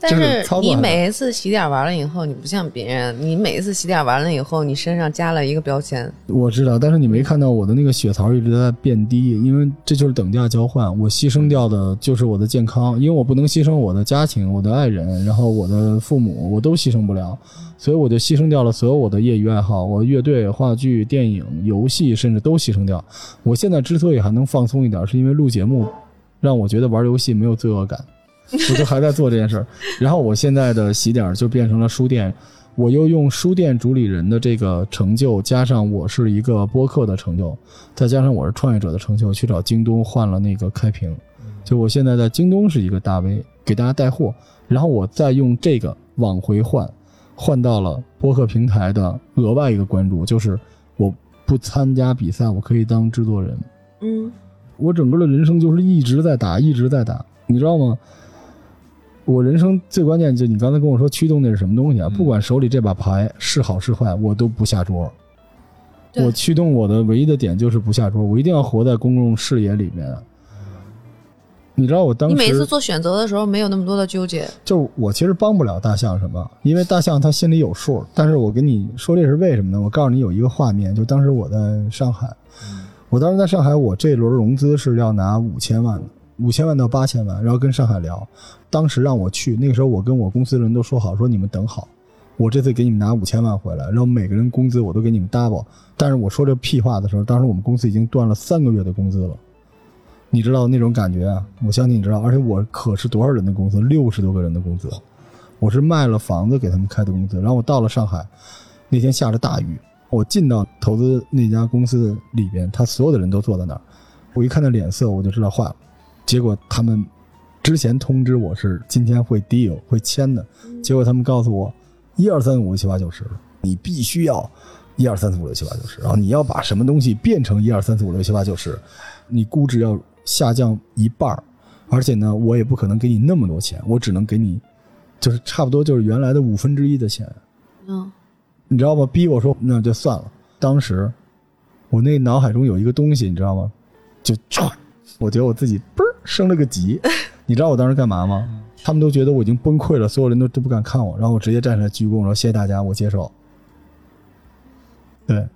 S3: 但
S1: 就是
S3: 是你每一次洗点完了以后，你不像别人，你每一次洗点完了以后，你身上加了一个标签，
S1: 我知道，但是你没看到我的那个血槽一直在变低，因为这就是等价交换。我牺牲掉的就是我的健康，因为我不能牺牲我的家庭、我的爱人，然后我的父母，我都牺牲不了，所以我就牺牲掉了所有我的业余爱好，我乐队、话剧、电影、游戏，甚至都牺牲掉。我现在之所以还能放松一点，是因为录节目让我觉得玩游戏没有罪恶感，我就还在做这件事儿。然后我现在的洗点儿就变成了书店。我又用书店主理人的这个成就，加上我是一个播客的成就，再加上我是创业者的成就，去找京东换了那个开屏。就我现在在京东是一个大 V，给大家带货，然后我再用这个往回换，换到了播客平台的额外一个关注，就是我不参加比赛，我可以当制作人。
S3: 嗯，
S1: 我整个的人生就是一直在打，一直在打，你知道吗？我人生最关键就你刚才跟我说驱动那是什么东西啊？
S2: 嗯
S1: 不管手里这把牌是好是坏，我都不下桌。我驱动我的唯一的点就是不下桌，我一定要活在公众视野里面。你知道我当时
S3: 你每次做选择的时候没有那么多的纠结，
S1: 就我其实帮不了大象什么，因为大象它心里有数。但是我跟你说这是为什么呢？我告诉你有一个画面，就当时我在上海，我当时在上海，我这轮融资是要拿五千万的，五千万到八千万，然后跟上海聊，当时让我去，那个时候我跟我公司的人都说好，说你们等好，我这次给你们拿五千万回来，然后每个人工资我都给你们 double。但是我说这屁话的时候，当时我们公司已经断了三个月的工资了。你知道那种感觉啊？我相信你知道，而且我可是多少人的工资？六十多个人的工资，我是卖了房子给他们开的工资。然后我到了上海，那天下着大雨，我进到投资那家公司里边，他所有的人都坐在那儿，我一看他脸色，我就知道坏了。结果他们之前通知我是今天会 deal 会签的，结果他们告诉我一二三四五六七八九十，你必须要一二三四五六七八九十，然后你要把什么东西变成一二三四五六七八九十，你估值要下降一半儿，而且呢，我也不可能给你那么多钱，我只能给你就是差不多就是原来的五分之一的钱，
S3: 嗯，
S1: 你知道吗？逼我说那就算了。当时我那脑海中有一个东西，你知道吗？就唰，我觉得我自己嘣儿升了个级。你知道我当时干嘛吗？他们都觉得我已经崩溃了，所有人都都不敢看我，然后我直接站起来鞠躬，然后谢谢大家，我接受。对，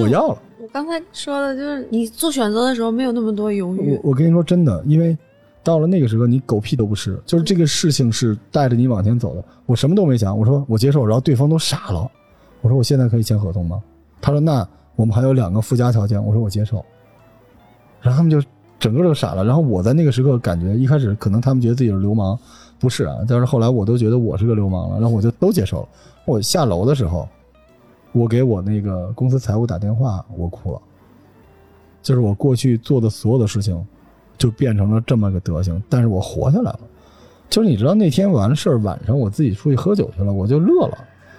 S1: 我要了。
S3: 我刚才说的就是你做选择的时候没有那么多犹豫
S1: 我，我跟你说真的，因为到了那个时刻，你狗屁都不是，就是这个事情是带着你往前走的。我什么都没想，我说我接受，然后对方都傻了。我说我现在可以签合同吗？他说那我们还有两个附加条件。我说我接受，然后他们就整个都傻了。然后我在那个时刻感觉，一开始可能他们觉得自己是流氓，不是啊，但是后来我都觉得我是个流氓了，然后我就都接受了。我下楼的时候，我给我那个公司财务打电话，我哭了。就是我过去做的所有的事情，就变成了这么个德行，但是我活下来了。就是你知道那天完事儿，晚上我自己出去喝酒去了，我就乐了，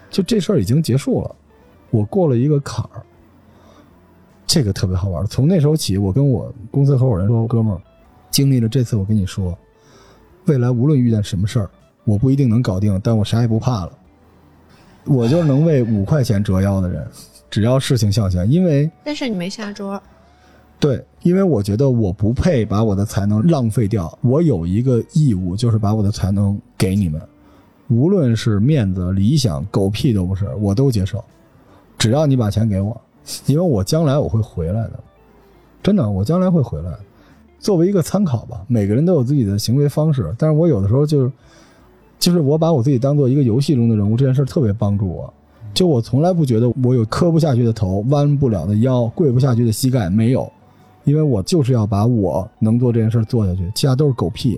S1: 就这事儿已经结束了，我过了一个坎儿，这个特别好玩。从那时候起，我跟我公司合伙人说：“哥们儿，经历了这次，我跟你说，未来无论遇见什么事儿，我不一定能搞定，但我啥也不怕了。我就是能为五块钱折腰的人，只要事情向前，因为。”
S3: 但是你没下桌，
S1: 对，因为我觉得我不配把我的才能浪费掉，我有一个义务，就是把我的才能给你们，无论是面子、理想、狗屁都不是，我都接受，只要你把钱给我，因为我将来我会回来的，真的，我将来会回来。作为一个参考吧，每个人都有自己的行为方式，但是我有的时候就是，就是我把我自己当做一个游戏中的人物，这件事特别帮助我。就我从来不觉得我有磕不下去的头、弯不了的腰、跪不下去的膝盖，没有。因为我就是要把我能做这件事做下去，其他都是狗屁。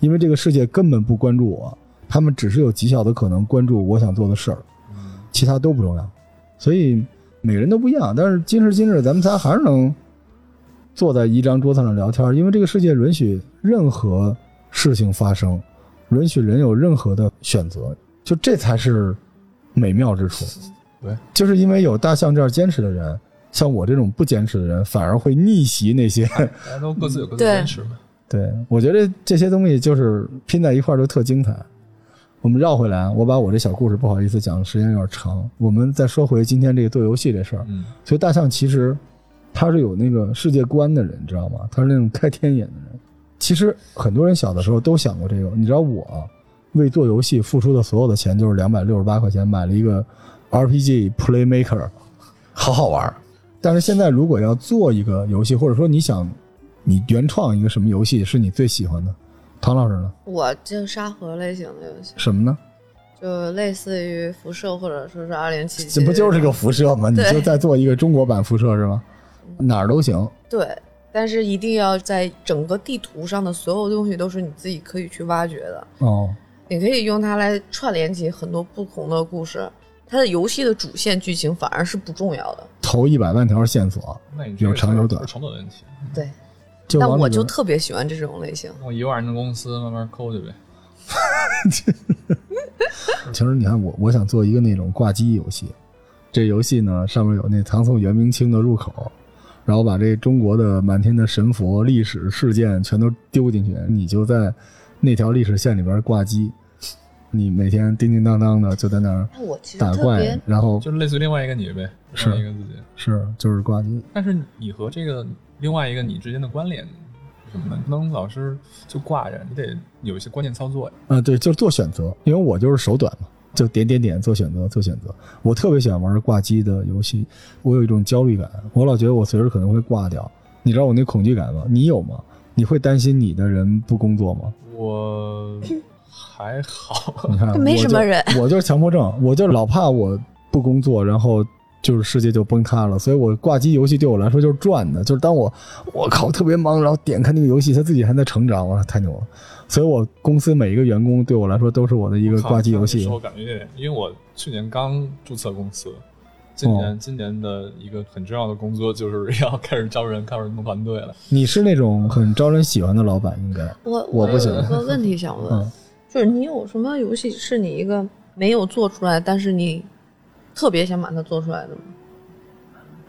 S1: 因为这个世界根本不关注我，他们只是有极小的可能关注我想做的事儿，其他都不重要。所以每个人都不一样，但是今时今日，咱们仨还是能坐在一张桌子上聊天，因为这个世界允许任何事情发生，允许人有任何的选择，就这才是美妙之处。
S2: 对，
S1: 就是因为有大象这样坚持的人。像我这种不坚持的人，反而会逆袭那些。
S2: 大家都各自有各自
S3: 对
S2: 坚持嘛。
S1: 对我觉得这些东西就是拼在一块儿就特精彩。我们绕回来，我把我这小故事不好意思讲的时间有点长，我们再说回今天这个做游戏这事儿。
S2: 嗯，
S1: 所以大象其实他是有那个世界观的人，你知道吗？他是那种开天眼的人。其实很多人小的时候都想过这个，你知道我为做游戏付出的所有的钱就是两百六十八块钱买了一个 RPG Playmaker，好好玩。但是现在如果要做一个游戏，或者说你想你原创一个什么游戏是你最喜欢的，唐老师呢？
S3: 我就沙盒类型的游戏，
S1: 什么呢？
S3: 就类似于辐射或者说是二零七七，
S1: 这不就是个辐射吗？你就在做一个中国版辐射是吗？哪儿都行。
S3: 对，但是一定要在整个地图上的所有东西都是你自己可以去挖掘的，
S1: 哦，
S3: 你可以用它来串联起很多不同的故事。它的游戏的主线剧情反而是不重要的，
S1: 投一百万条线索，
S2: 那你
S1: 有长有短
S2: 是成本问题。
S3: 对。但我就特别喜欢这种类型，
S2: 我一万人的公司慢慢抠去呗。
S1: 其实你看我，我想做一个那种挂机游戏。这游戏呢，上面有那唐宋元明清的入口，然后把这中国的满天的神佛、历史事件全都丢进去，你就在那条历史线里边挂机。你每天叮叮当当的就在那儿打怪，然后
S2: 就类似于另外一个你呗，
S1: 是
S2: 另一个自己。
S1: 是就是挂机。
S2: 但是你和这个另外一个你之间的关联是什么呢？不能老是就挂着，你得有一些关键操作呀。
S1: 啊，对，就是做选择，因为我就是手短嘛，就点点点做选择，做选择。我特别喜欢玩挂机的游戏，我有一种焦虑感，我老觉得我随时可能会挂掉。你知道我那恐惧感吗？你有吗？你会担心你的人不工作吗？
S2: 我还好，
S1: 你看，
S3: 没什么人
S1: 我就，我就是强迫症，我就老怕我不工作，然后就是世界就崩塌了。所以我挂机游戏对我来说就是赚的，就是当我我靠特别忙，然后点开那个游戏，它自己还在成长，我说太牛了。所以我公司每一个员工对我来说都是我的一个挂机游戏
S2: 是。我感觉有点，因为我去年刚注册公司，今年、
S1: 哦
S2: 今年的一个很重要的工作就是要开始招人，开始弄团队了。
S1: 你是那种很招人喜欢的老板，应该
S3: 我
S1: 我不行
S3: 有个问题想问，
S1: 嗯
S3: 就是你有什么游戏是你一个没有做出来，但是你特别想把它做出来的吗？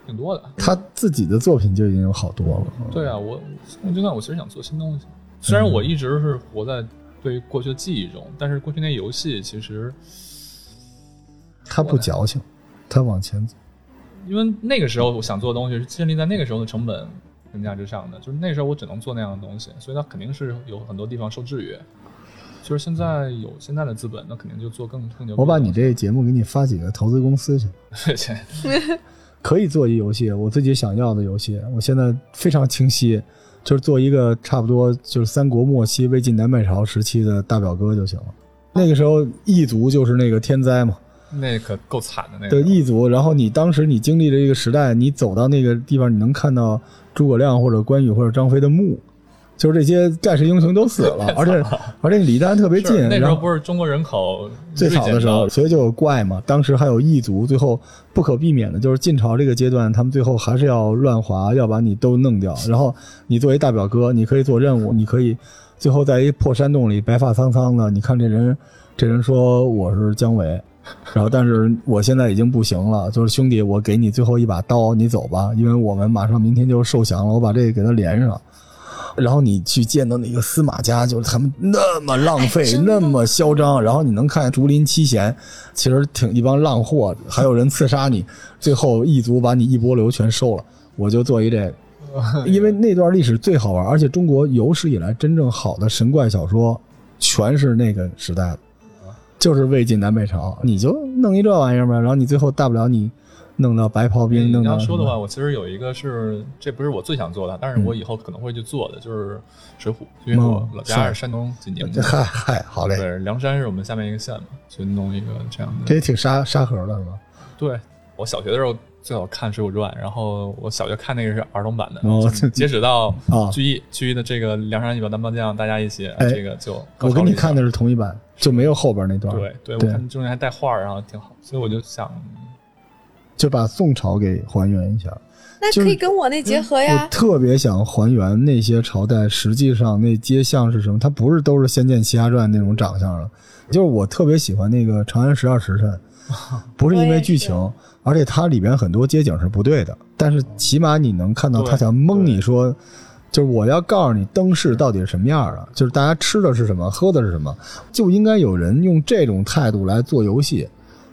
S2: 挺多的。
S1: 他自己的作品就已经有好多了。
S2: 对啊，我我就算我其实想做新东西，虽然我一直是活在对于过去的记忆中，但是过去那游戏其实
S1: 他不矫情，他往前走。
S2: 因为那个时候我想做的东西是建立在那个时候的成本评价之上的，就是那时候我只能做那样的东西，所以它肯定是有很多地方受制约。就是现在有现在的资本，那肯定就做更。
S1: 我把你这个节目给你发几个投资公司去，可以做一游戏，我自己想要的游戏。我现在非常清晰，就是做一个差不多就是三国末期魏晋南北朝时期的大表哥就行了。那个时候异族就是那个天灾嘛，
S2: 那可够惨的那个。
S1: 对异族。然后你当时你经历了这个时代，你走到那个地方，你能看到诸葛亮或者关羽或者张飞的墓，就是这些盖世英雄都死了，而且而且离丹特别近，
S2: 那时候不是中国人口
S1: 最少的时候，所以就有怪嘛。当时还有异族，最后不可避免的就是晋朝这个阶段，他们最后还是要乱划，要把你都弄掉。然后你作为大表哥，你可以做任务，你可以最后在一破山洞里白发苍苍的，你看这人，这人说我是姜维。然后，但是我现在已经不行了，就是兄弟，我给你最后一把刀，你走吧，因为我们马上明天就受降了，我把这个给他连上。然后你去见到那个司马家，就是他们那么浪费，那么嚣张，然后你能看见竹林七贤，其实挺一帮浪货，还有人刺杀你，最后异族把你一波流全收了。我就做一这个，因为那段历史最好玩，而且中国有史以来真正好的神怪小说，全是那个时代的，就是魏晋南北朝，你就弄一这玩意儿呗，然后你最后大不了你弄到白袍兵，弄
S2: 你
S1: 到
S2: 要说的话，我其实有一个是，这不是我最想做的，但是我以后可能会去做的，就是《水浒》，因为我老家是山东济宁的，
S1: 嗨嗨，好嘞，
S2: 对，梁山是我们下面一个县嘛，去弄一个这样的。
S1: 这也挺沙沙河的是吧？
S2: 对我小学的时候最好看《水浒传》，然后我小学看那个是儿童版的，截止到
S1: 啊
S2: 聚义聚义的这个梁山一百单帮将，大家一起
S1: 哎
S2: 这个就
S1: 我跟你看的是同一版，就没有后边那段。
S2: 对对，我看中间还带画儿，然后挺好，所以我就想，
S1: 就把宋朝给还原一下。
S3: 那
S1: 就是
S3: 可以跟我那结合
S1: 我
S3: 呀。
S1: 特别想还原那些朝代，实际上那街巷是什么？它不是都是《仙剑奇侠传》那种长相了。就是我特别喜欢那个《长安十二时辰》，不是因为剧情，而且它里边很多街景是不对的，但是起码你能看到
S2: 对
S1: 他想蒙你说，就是我要告诉你灯市到底是什么样的，就是大家吃的是什么，喝的是什么，就应该有人用这种态度来做游戏，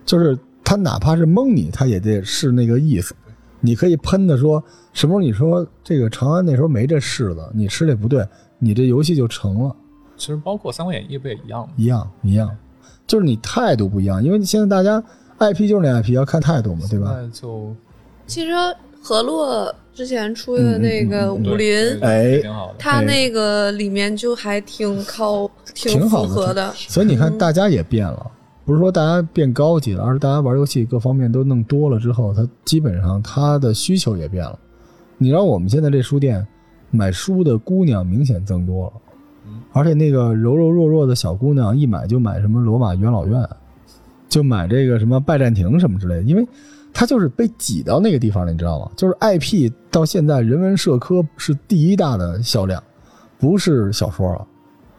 S1: 就是他哪怕是蒙你，他也得是那个意思。你可以喷的说什么时候你说这个长安那时候没这柿子，你吃这不对，你这游戏就成了。
S2: 其实包括《三国演义》不也一样吗？
S1: 一样一样，就是你态度不一样，因为现在大家 IP 就是那 IP，要看态度嘛，对吧？
S2: 那就
S3: 其实河洛之前出的那个
S1: 嗯嗯嗯
S3: 武林，
S1: 哎
S2: 挺好的。
S3: 它那个里面就还挺靠
S1: 挺
S3: 符合的。
S1: 所以你看，大家也变了，不是说大家变高级了，而是大家玩游戏各方面都弄多了之后，它基本上它的需求也变了。你让我们现在这书店买书的姑娘明显增多了，而且那个柔柔弱弱的小姑娘一买就买什么罗马元老院，就买这个什么拜占庭什么之类的，因为她就是被挤到那个地方了，你知道吗？就是 IP 到现在人文社科是第一大的销量，不是小说了。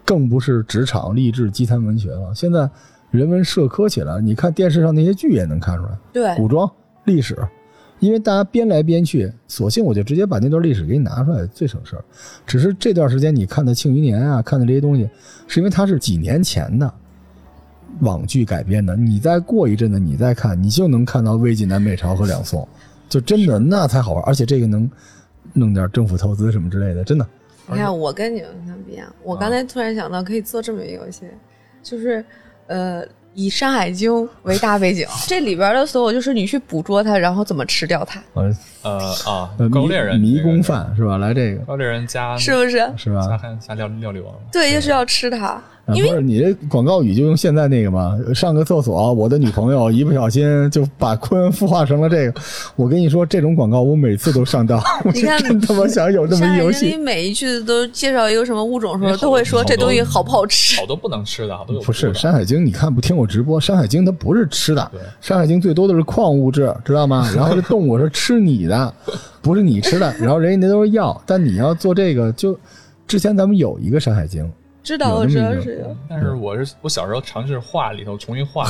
S1: 更不是职场励志鸡汤文学了。现在人文社科起来，你看电视上那些剧也能看出来，
S3: 对，
S1: 古装历史，因为大家编来编去，索性我就直接把那段历史给你拿出来，最省事儿。只是这段时间你看的《庆余年》啊，看的这些东西，是因为它是几年前的，网剧改编的，你再过一阵子你再看，你就能看到魏晋南北朝和两宋，就真的那才好玩，而且这个能弄点政府投资什么之类的，真的。
S3: 你看我跟你们看不一样，我刚才突然想到可以做这么一个游戏，就是呃。以《山海经》为大背景，这里边的所有就是你去捕捉它，然后怎么吃掉它，
S1: 呃
S2: 呃啊，高猎人
S1: 迷宫饭是吧？来这个
S2: 高猎人加
S3: 是不是？
S1: 是吧？
S2: 加料料理王，
S3: 对，就是要吃它。
S1: 啊，
S3: 因为
S1: 不是你这广告语就用现在那个嘛？上个厕所，我的女朋友一不小心就把坤孵化成了这个。我跟你说，这种广告我每次都上当，我
S3: 你看
S1: 是真他妈想有这么一游
S3: 山海经里。每一句都介绍一个什么物种的时候，都会说这东西好不好吃
S2: 好。多不能吃的，好多有
S1: 不是《山海经》，你看不听我直播，《山海经》它不是吃的，
S2: 对《
S1: 山海经》最多的是矿物质，知道吗？然后这动物是吃你的，不是你吃的。然后人家那都是药，但你要做这个，就之前咱们有一个《山海经》，
S3: 知道，我知道是有。
S2: 但是我是我小时候尝试画里头重新画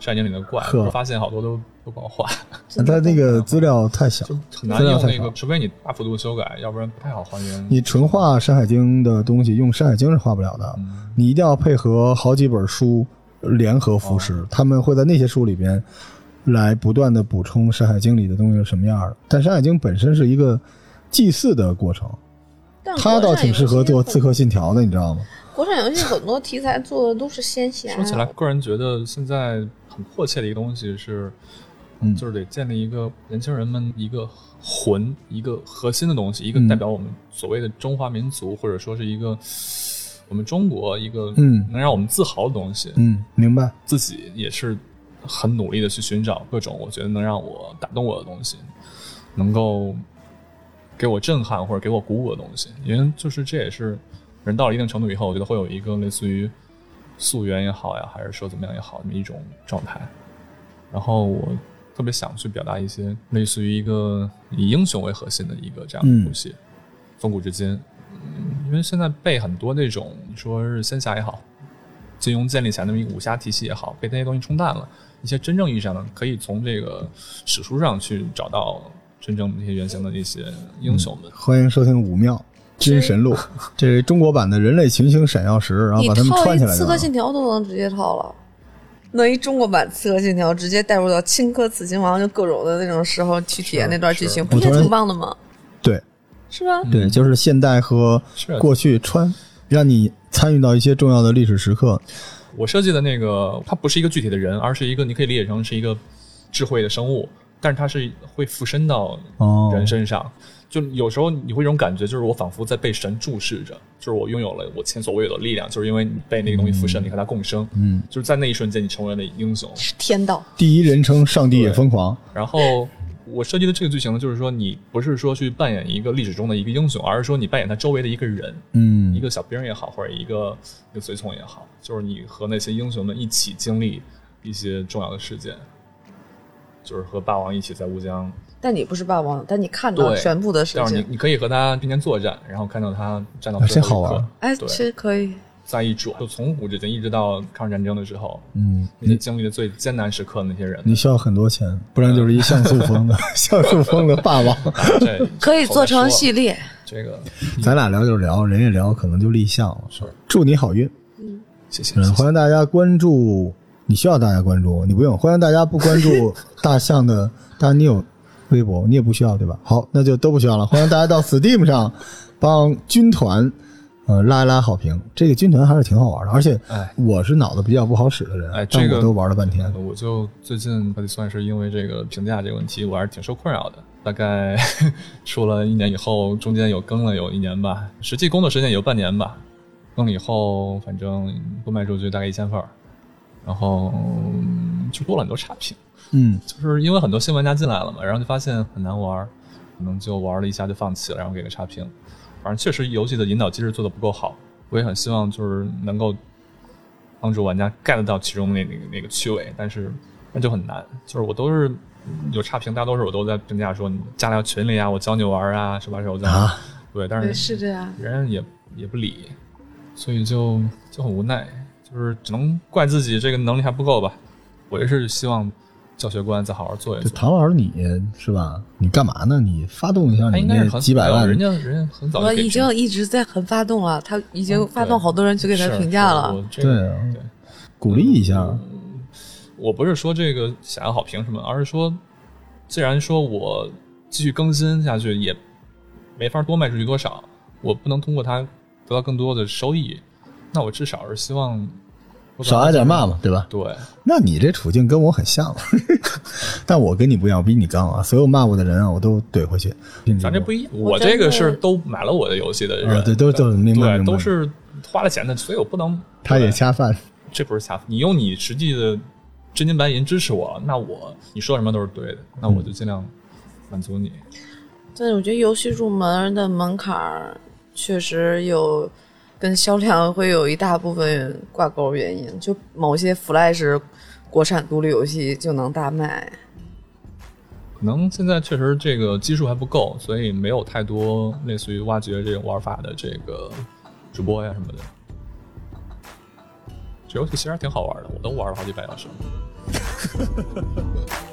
S2: 山经里的怪，发现好多都都不好画，
S1: 它那个资料太小，
S2: 就很难
S1: 资料太少
S2: 用那个，除非你大幅度修改，要不然不太好还原。
S1: 你纯画《山海经》的东西，用《山海经》是画不了的。
S2: 嗯
S1: 你一定要配合好几本书联合服食，
S2: 哦
S1: 他们会在那些书里边来不断的补充《山海经》里的东西是什么样的。但《山海经》本身是一个祭祀的过程，
S3: 但
S1: 它倒挺适合做《刺客信条》的，你知道吗？
S3: 国产游戏很多题材做的都是仙侠。
S2: 说起来，个人觉得现在很迫切的一个东西是，
S1: 嗯
S2: 就是得建立一个年轻人们一个魂，一个核心的东西，一个
S1: 嗯
S2: 代表我们所谓的中华民族，或者说是一个我们中国一个
S1: 嗯
S2: 能让我们自豪的东西。
S1: 嗯，明白。
S2: 自己也是很努力的去寻找各种我觉得能让我打动我的东西，能够给我震撼或者给我鼓舞的东西。因为就是这也是人到了一定程度以后，我觉得会有一个类似于溯源也好呀，还是说怎么样也好，那么一种状态。然后我特别想去表达一些类似于一个以英雄为核心的一个这样的游戏，从古至今。嗯，因为现在被很多那种你说是仙侠也好，金庸建立起来那么一个武侠体系也好，被那些东西冲淡了。一些真正意义上的，可以从这个史书上去找到真正那些原型的那些英雄们。
S1: 欢迎收听《武庙军神录》，这是中国版的人类群星闪耀时，然后把他们串起来。
S3: 刺客信条都能直接套了，弄一中国版刺客信条，直接带入到荆轲刺秦王就各种的那种时候去体验那段剧情，不也挺棒的吗？
S1: 对
S3: 是吧？
S1: 对，就是现代和过去穿，让你参与到一些重要的历史时刻。
S2: 我设计的那个，它不是一个具体的人，而是一个你可以理解成是一个智慧的生物，但是它是会附身到
S1: 哦
S2: 人身上。就有时候你会有一种感觉，就是我仿佛在被神注视着，就是我拥有了我前所未有的力量，就是因为你被那个东西附身，你和它共生，
S1: 嗯，
S2: 就是在那一瞬间你成为了英雄。
S3: 是天道，
S1: 第一人称上帝也疯狂。
S2: 然后我设计的这个剧情呢，就是说你不是说去扮演一个历史中的一个英雄，而是说你扮演他周围的一个人，
S1: 嗯，
S2: 一个小兵也好，或者一个一个随从也好，就是你和那些英雄们一起经历一些重要的事件，就是和霸王一起在乌江，
S3: 但你不是霸王，但你看到
S2: 对
S3: 全部的事
S2: 情。但是
S3: 你，
S2: 你可以和他并肩作战，然后看到他站到
S1: 啊
S2: 最后一刻
S1: 这好玩
S3: 哎，
S2: 对
S3: 其实可以。
S2: 在一转就从古至今一直到抗日战争的时候，
S1: 嗯，
S2: 那些经历的最艰难时刻的那些人，
S1: 你需要很多钱，不然就是一像素风的 像素风的霸王。
S2: 对
S3: 可以做成系
S2: 列。这个
S1: 咱俩聊就聊，人一聊可能就立项了。
S2: 是
S1: 祝你好运。嗯，
S2: 谢谢谢谢
S1: 欢迎大家关注，你需要大家关注，你不用。欢迎大家不关注 大象的，当然你有微博，你也不需要，对吧？好，那就都不需要了。欢迎大家到 Steam 上帮军团呃拉一拉好评，这个军团还是挺好玩的，而且
S2: 哎
S1: 我是脑子比较不好使的人，
S2: 哎这个
S1: 都玩了半天。
S2: 我就最近算是因为这个评价这个问题，我还是挺受困扰的。大概 出了一年以后，中间有更了有一年吧，实际工作时间也有半年吧。更了以后，反正不卖出去大概一千份儿，然后嗯就多了很多差评，
S1: 嗯，
S2: 就是因为很多新玩家进来了嘛，然后就发现很难玩，可能就玩了一下就放弃了，然后给个差评。反正确实游戏的引导机制做的不够好，我也很希望就是能够帮助玩家 get 到其中那那个那个趣味，但是那就很难。就是我都是嗯有差评，大多数我都在评价说你加到群里啊，我教你玩啊，手把手教你。
S1: 啊
S2: 对，但
S3: 对，
S2: 是
S3: 是这样。
S2: 人也也不理，所以就就很无奈，就是只能怪自己这个能力还不够吧。我也是希望教学官再好好做一
S1: 就
S2: 做。
S1: 唐老师你是吧？你干嘛呢？你发动一下你那
S2: 他应该是很
S1: 几百万
S2: 人家人家很早就
S3: 我已经一直在很发动了，他已经
S2: 嗯
S3: 发动好多人去给他评价了。
S1: 对啊
S2: 对
S1: 鼓励一下。
S2: 我不是说这个想要好评什么，而是说，既然说我继续更新下去也没法多卖出去多少，我不能通过它得到更多的收益，那我至少是希望
S1: 少挨点骂嘛，对吧？
S2: 对，
S1: 那你这处境跟我很像，但我跟你不一样，我比你刚啊！所有骂我的人啊，我都怼回去。
S2: 咱这不一样，
S3: 我
S2: 我这个是都买了我的游戏的人，
S1: 啊对都都明白
S2: 都是花了钱的，所以我不能。
S1: 他也
S2: 对
S1: 恰饭。
S2: 这不是恰饭，你用你实际的真金白银支持我，那我你说什么都是对的，那我就尽量满足你。
S3: 但是我觉得游戏入门的门槛确实有跟销量会有一大部分挂钩原因，就某些 Flash 国产独立游戏就能大卖。
S2: 可能现在确实这个基数还不够，所以没有太多类似于挖掘这种玩法的这个直播呀什么的。这游戏其实还挺好玩的，我都玩了好几百小时。